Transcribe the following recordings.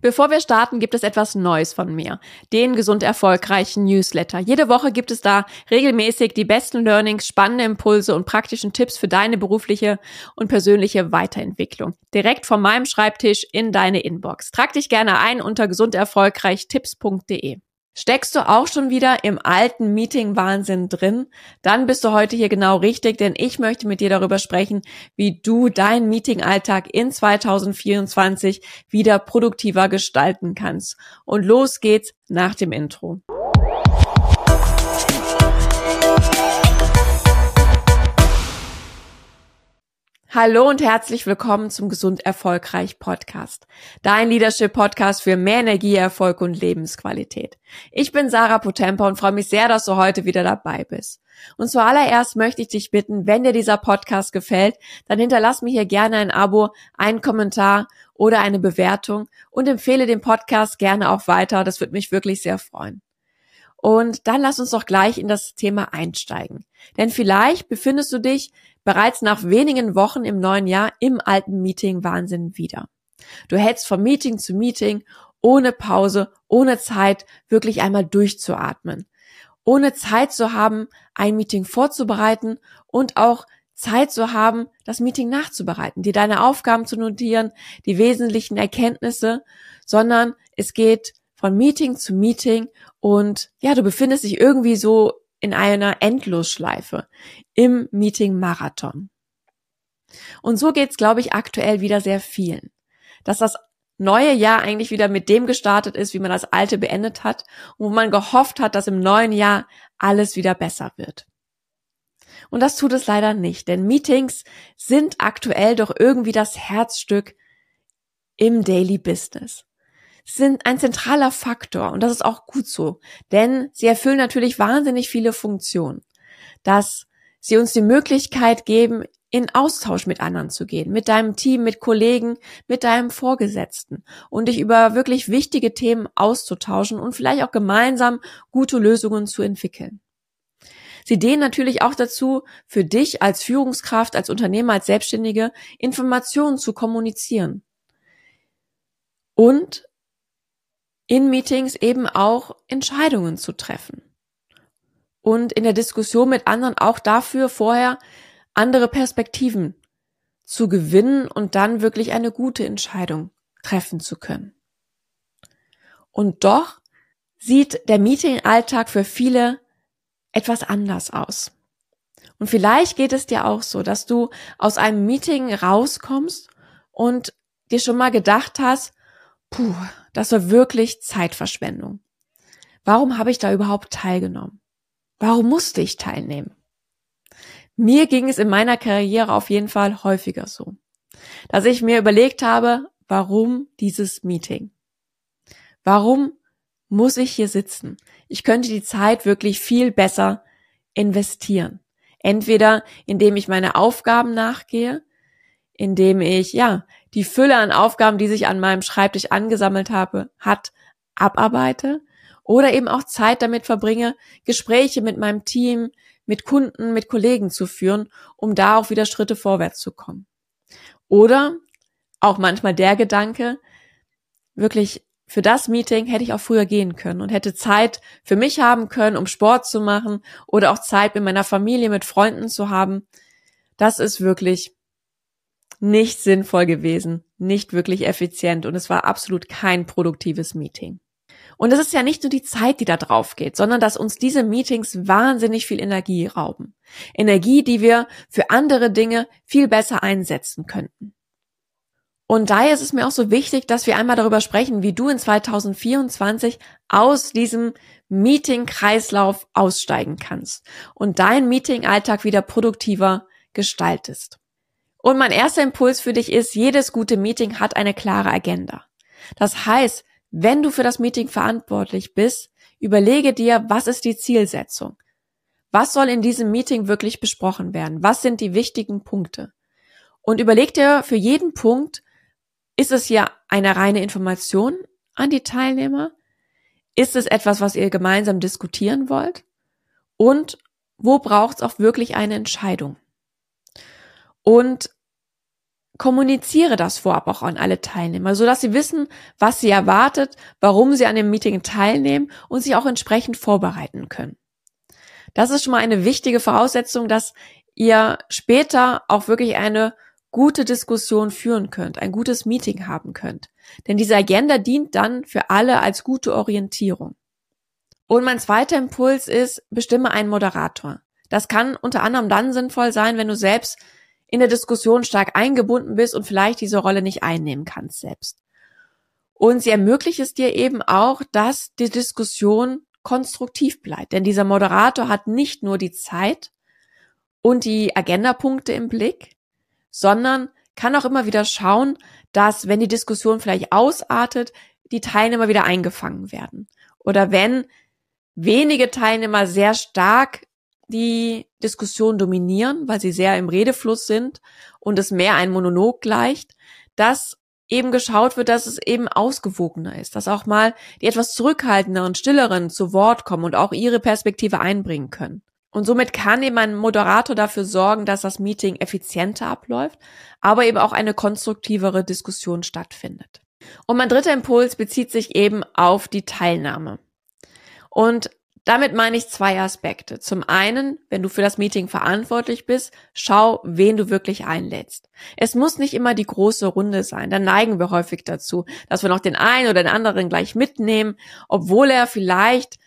Bevor wir starten, gibt es etwas Neues von mir. Den gesund erfolgreichen Newsletter. Jede Woche gibt es da regelmäßig die besten Learnings, spannende Impulse und praktischen Tipps für deine berufliche und persönliche Weiterentwicklung. Direkt von meinem Schreibtisch in deine Inbox. Trag dich gerne ein unter gesunderfolgreichtipps.de. Steckst du auch schon wieder im alten Meeting-Wahnsinn drin? Dann bist du heute hier genau richtig, denn ich möchte mit dir darüber sprechen, wie du deinen Meeting-Alltag in 2024 wieder produktiver gestalten kannst. Und los geht's nach dem Intro. Hallo und herzlich willkommen zum Gesund Erfolgreich Podcast. Dein Leadership Podcast für mehr Energie, Erfolg und Lebensqualität. Ich bin Sarah Potempa und freue mich sehr, dass du heute wieder dabei bist. Und zuallererst möchte ich dich bitten, wenn dir dieser Podcast gefällt, dann hinterlass mir hier gerne ein Abo, einen Kommentar oder eine Bewertung und empfehle den Podcast gerne auch weiter. Das würde mich wirklich sehr freuen. Und dann lass uns doch gleich in das Thema einsteigen. Denn vielleicht befindest du dich bereits nach wenigen Wochen im neuen Jahr im alten Meeting Wahnsinn wieder. Du hältst vom Meeting zu Meeting ohne Pause, ohne Zeit wirklich einmal durchzuatmen. Ohne Zeit zu haben, ein Meeting vorzubereiten und auch Zeit zu haben, das Meeting nachzubereiten, dir deine Aufgaben zu notieren, die wesentlichen Erkenntnisse, sondern es geht von Meeting zu Meeting und ja, du befindest dich irgendwie so in einer Endlosschleife im Meeting-Marathon. Und so geht's, glaube ich, aktuell wieder sehr vielen. Dass das neue Jahr eigentlich wieder mit dem gestartet ist, wie man das alte beendet hat und wo man gehofft hat, dass im neuen Jahr alles wieder besser wird. Und das tut es leider nicht, denn Meetings sind aktuell doch irgendwie das Herzstück im Daily Business sind ein zentraler Faktor und das ist auch gut so, denn sie erfüllen natürlich wahnsinnig viele Funktionen, dass sie uns die Möglichkeit geben, in Austausch mit anderen zu gehen, mit deinem Team, mit Kollegen, mit deinem Vorgesetzten und dich über wirklich wichtige Themen auszutauschen und vielleicht auch gemeinsam gute Lösungen zu entwickeln. Sie dienen natürlich auch dazu, für dich als Führungskraft, als Unternehmer, als Selbstständige Informationen zu kommunizieren. Und in Meetings eben auch Entscheidungen zu treffen. Und in der Diskussion mit anderen auch dafür vorher andere Perspektiven zu gewinnen und dann wirklich eine gute Entscheidung treffen zu können. Und doch sieht der Meeting-Alltag für viele etwas anders aus. Und vielleicht geht es dir auch so, dass du aus einem Meeting rauskommst und dir schon mal gedacht hast, puh, das war wirklich Zeitverschwendung. Warum habe ich da überhaupt teilgenommen? Warum musste ich teilnehmen? Mir ging es in meiner Karriere auf jeden Fall häufiger so, dass ich mir überlegt habe, warum dieses Meeting? Warum muss ich hier sitzen? Ich könnte die Zeit wirklich viel besser investieren. Entweder indem ich meine Aufgaben nachgehe, indem ich, ja, die Fülle an Aufgaben, die sich an meinem Schreibtisch angesammelt habe, hat, abarbeite oder eben auch Zeit damit verbringe, Gespräche mit meinem Team, mit Kunden, mit Kollegen zu führen, um da auch wieder Schritte vorwärts zu kommen. Oder auch manchmal der Gedanke, wirklich für das Meeting hätte ich auch früher gehen können und hätte Zeit für mich haben können, um Sport zu machen oder auch Zeit mit meiner Familie, mit Freunden zu haben. Das ist wirklich nicht sinnvoll gewesen, nicht wirklich effizient und es war absolut kein produktives Meeting. Und es ist ja nicht nur die Zeit, die da drauf geht, sondern dass uns diese Meetings wahnsinnig viel Energie rauben. Energie, die wir für andere Dinge viel besser einsetzen könnten. Und daher ist es mir auch so wichtig, dass wir einmal darüber sprechen, wie du in 2024 aus diesem Meeting-Kreislauf aussteigen kannst und deinen Meeting-Alltag wieder produktiver gestaltest. Und mein erster Impuls für dich ist, jedes gute Meeting hat eine klare Agenda. Das heißt, wenn du für das Meeting verantwortlich bist, überlege dir, was ist die Zielsetzung? Was soll in diesem Meeting wirklich besprochen werden? Was sind die wichtigen Punkte? Und überleg dir für jeden Punkt, ist es hier eine reine Information an die Teilnehmer? Ist es etwas, was ihr gemeinsam diskutieren wollt? Und wo braucht es auch wirklich eine Entscheidung? Und kommuniziere das vorab auch an alle Teilnehmer, so dass sie wissen, was sie erwartet, warum sie an dem Meeting teilnehmen und sich auch entsprechend vorbereiten können. Das ist schon mal eine wichtige Voraussetzung, dass ihr später auch wirklich eine gute Diskussion führen könnt, ein gutes Meeting haben könnt. Denn diese Agenda dient dann für alle als gute Orientierung. Und mein zweiter Impuls ist, bestimme einen Moderator. Das kann unter anderem dann sinnvoll sein, wenn du selbst in der Diskussion stark eingebunden bist und vielleicht diese Rolle nicht einnehmen kannst selbst. Und sie ermöglicht es dir eben auch, dass die Diskussion konstruktiv bleibt. Denn dieser Moderator hat nicht nur die Zeit und die Agendapunkte im Blick, sondern kann auch immer wieder schauen, dass, wenn die Diskussion vielleicht ausartet, die Teilnehmer wieder eingefangen werden. Oder wenn wenige Teilnehmer sehr stark die Diskussion dominieren, weil sie sehr im Redefluss sind und es mehr ein Monolog gleicht, dass eben geschaut wird, dass es eben ausgewogener ist, dass auch mal die etwas zurückhaltenderen, stilleren zu Wort kommen und auch ihre Perspektive einbringen können. Und somit kann eben ein Moderator dafür sorgen, dass das Meeting effizienter abläuft, aber eben auch eine konstruktivere Diskussion stattfindet. Und mein dritter Impuls bezieht sich eben auf die Teilnahme. Und damit meine ich zwei Aspekte. Zum einen, wenn du für das Meeting verantwortlich bist, schau, wen du wirklich einlädst. Es muss nicht immer die große Runde sein. Dann neigen wir häufig dazu, dass wir noch den einen oder den anderen gleich mitnehmen, obwohl er vielleicht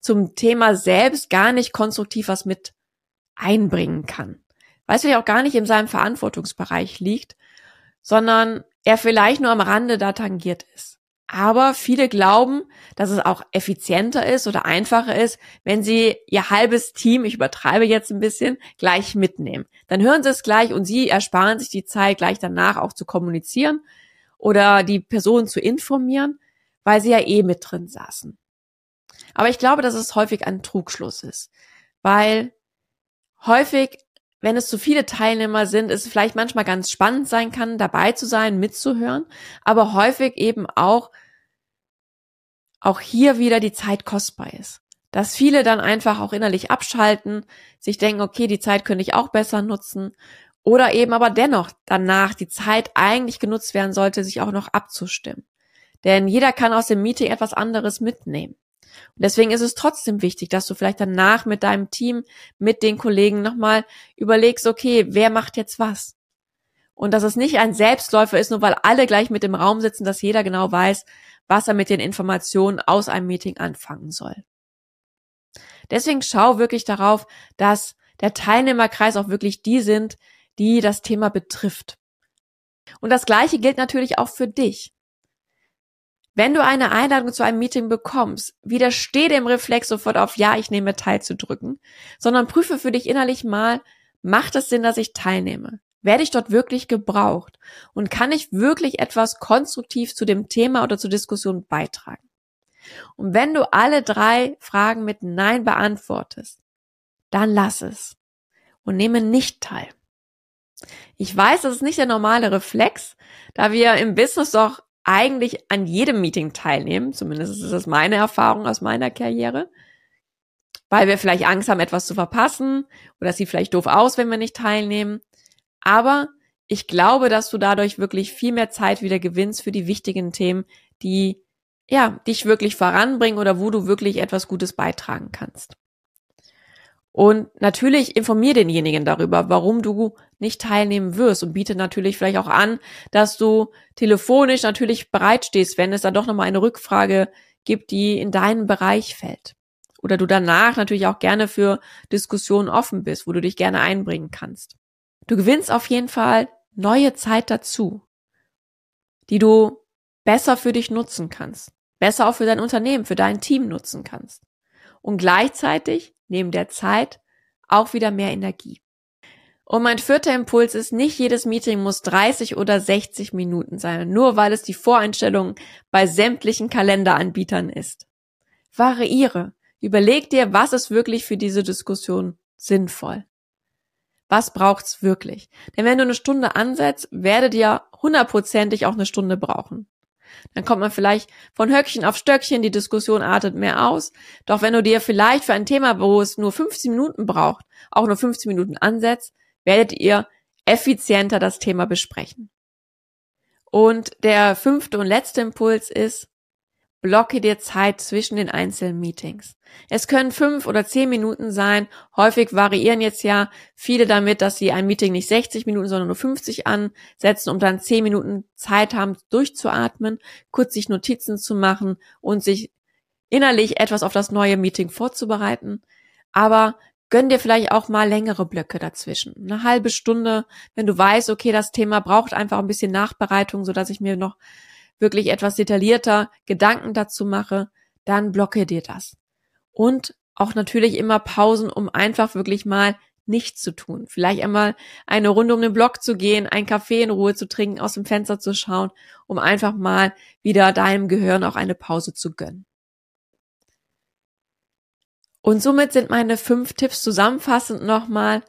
zum Thema selbst gar nicht konstruktiv was mit einbringen kann. Weil es vielleicht auch gar nicht in seinem Verantwortungsbereich liegt, sondern er vielleicht nur am Rande da tangiert ist. Aber viele glauben, dass es auch effizienter ist oder einfacher ist, wenn sie ihr halbes Team, ich übertreibe jetzt ein bisschen, gleich mitnehmen. Dann hören sie es gleich und sie ersparen sich die Zeit, gleich danach auch zu kommunizieren oder die Person zu informieren, weil sie ja eh mit drin saßen. Aber ich glaube, dass es häufig ein Trugschluss ist, weil häufig, wenn es zu viele Teilnehmer sind, es vielleicht manchmal ganz spannend sein kann, dabei zu sein, mitzuhören, aber häufig eben auch, auch hier wieder die Zeit kostbar ist. Dass viele dann einfach auch innerlich abschalten, sich denken, okay, die Zeit könnte ich auch besser nutzen oder eben aber dennoch danach die Zeit eigentlich genutzt werden sollte, sich auch noch abzustimmen. Denn jeder kann aus dem Meeting etwas anderes mitnehmen. Und deswegen ist es trotzdem wichtig, dass du vielleicht danach mit deinem Team, mit den Kollegen nochmal überlegst, okay, wer macht jetzt was? Und dass es nicht ein Selbstläufer ist, nur weil alle gleich mit im Raum sitzen, dass jeder genau weiß, was er mit den Informationen aus einem Meeting anfangen soll. Deswegen schau wirklich darauf, dass der Teilnehmerkreis auch wirklich die sind, die das Thema betrifft. Und das Gleiche gilt natürlich auch für dich. Wenn du eine Einladung zu einem Meeting bekommst, widersteh dem Reflex sofort auf Ja, ich nehme teil zu drücken, sondern prüfe für dich innerlich mal, macht es Sinn, dass ich teilnehme? Werde ich dort wirklich gebraucht? Und kann ich wirklich etwas konstruktiv zu dem Thema oder zur Diskussion beitragen? Und wenn du alle drei Fragen mit Nein beantwortest, dann lass es und nehme nicht teil. Ich weiß, das ist nicht der normale Reflex, da wir im Business doch eigentlich an jedem Meeting teilnehmen. Zumindest ist das meine Erfahrung aus meiner Karriere. Weil wir vielleicht Angst haben, etwas zu verpassen oder es sieht vielleicht doof aus, wenn wir nicht teilnehmen. Aber ich glaube, dass du dadurch wirklich viel mehr Zeit wieder gewinnst für die wichtigen Themen, die ja, dich wirklich voranbringen oder wo du wirklich etwas Gutes beitragen kannst. Und natürlich informier denjenigen darüber, warum du nicht teilnehmen wirst und biete natürlich vielleicht auch an, dass du telefonisch natürlich bereitstehst, wenn es dann doch nochmal eine Rückfrage gibt, die in deinen Bereich fällt. Oder du danach natürlich auch gerne für Diskussionen offen bist, wo du dich gerne einbringen kannst. Du gewinnst auf jeden Fall neue Zeit dazu, die du besser für dich nutzen kannst, besser auch für dein Unternehmen, für dein Team nutzen kannst. Und gleichzeitig neben der Zeit auch wieder mehr Energie. Und mein vierter Impuls ist, nicht jedes Meeting muss 30 oder 60 Minuten sein, nur weil es die Voreinstellung bei sämtlichen Kalenderanbietern ist. Variiere. Überleg dir, was ist wirklich für diese Diskussion sinnvoll. Was braucht's wirklich? Denn wenn du eine Stunde ansetzt, werdet ihr hundertprozentig auch eine Stunde brauchen. Dann kommt man vielleicht von Höckchen auf Stöckchen, die Diskussion artet mehr aus. Doch wenn du dir vielleicht für ein Thema, wo es nur 15 Minuten braucht, auch nur 15 Minuten ansetzt, werdet ihr effizienter das Thema besprechen. Und der fünfte und letzte Impuls ist, blocke dir Zeit zwischen den einzelnen Meetings. Es können fünf oder zehn Minuten sein. Häufig variieren jetzt ja viele damit, dass sie ein Meeting nicht 60 Minuten, sondern nur 50 ansetzen, um dann zehn Minuten Zeit haben, durchzuatmen, kurz sich Notizen zu machen und sich innerlich etwas auf das neue Meeting vorzubereiten. Aber gönn dir vielleicht auch mal längere Blöcke dazwischen. Eine halbe Stunde, wenn du weißt, okay, das Thema braucht einfach ein bisschen Nachbereitung, so dass ich mir noch wirklich etwas detaillierter Gedanken dazu mache, dann blocke dir das. Und auch natürlich immer Pausen, um einfach wirklich mal nichts zu tun. Vielleicht einmal eine Runde um den Block zu gehen, einen Kaffee in Ruhe zu trinken, aus dem Fenster zu schauen, um einfach mal wieder deinem Gehirn auch eine Pause zu gönnen. Und somit sind meine fünf Tipps zusammenfassend nochmal.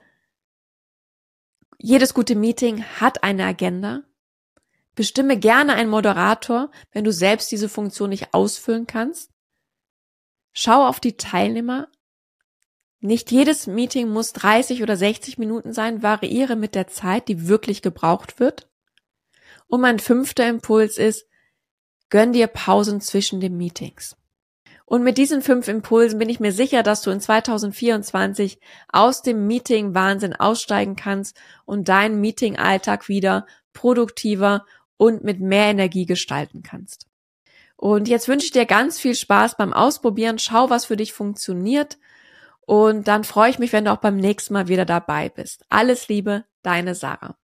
Jedes gute Meeting hat eine Agenda. Bestimme gerne einen Moderator, wenn du selbst diese Funktion nicht ausfüllen kannst. Schau auf die Teilnehmer. Nicht jedes Meeting muss 30 oder 60 Minuten sein, variiere mit der Zeit, die wirklich gebraucht wird. Und mein fünfter Impuls ist, gönn dir Pausen zwischen den Meetings. Und mit diesen fünf Impulsen bin ich mir sicher, dass du in 2024 aus dem Meeting-Wahnsinn aussteigen kannst und deinen Meeting-Alltag wieder produktiver und mit mehr Energie gestalten kannst. Und jetzt wünsche ich dir ganz viel Spaß beim Ausprobieren. Schau, was für dich funktioniert. Und dann freue ich mich, wenn du auch beim nächsten Mal wieder dabei bist. Alles Liebe, deine Sarah.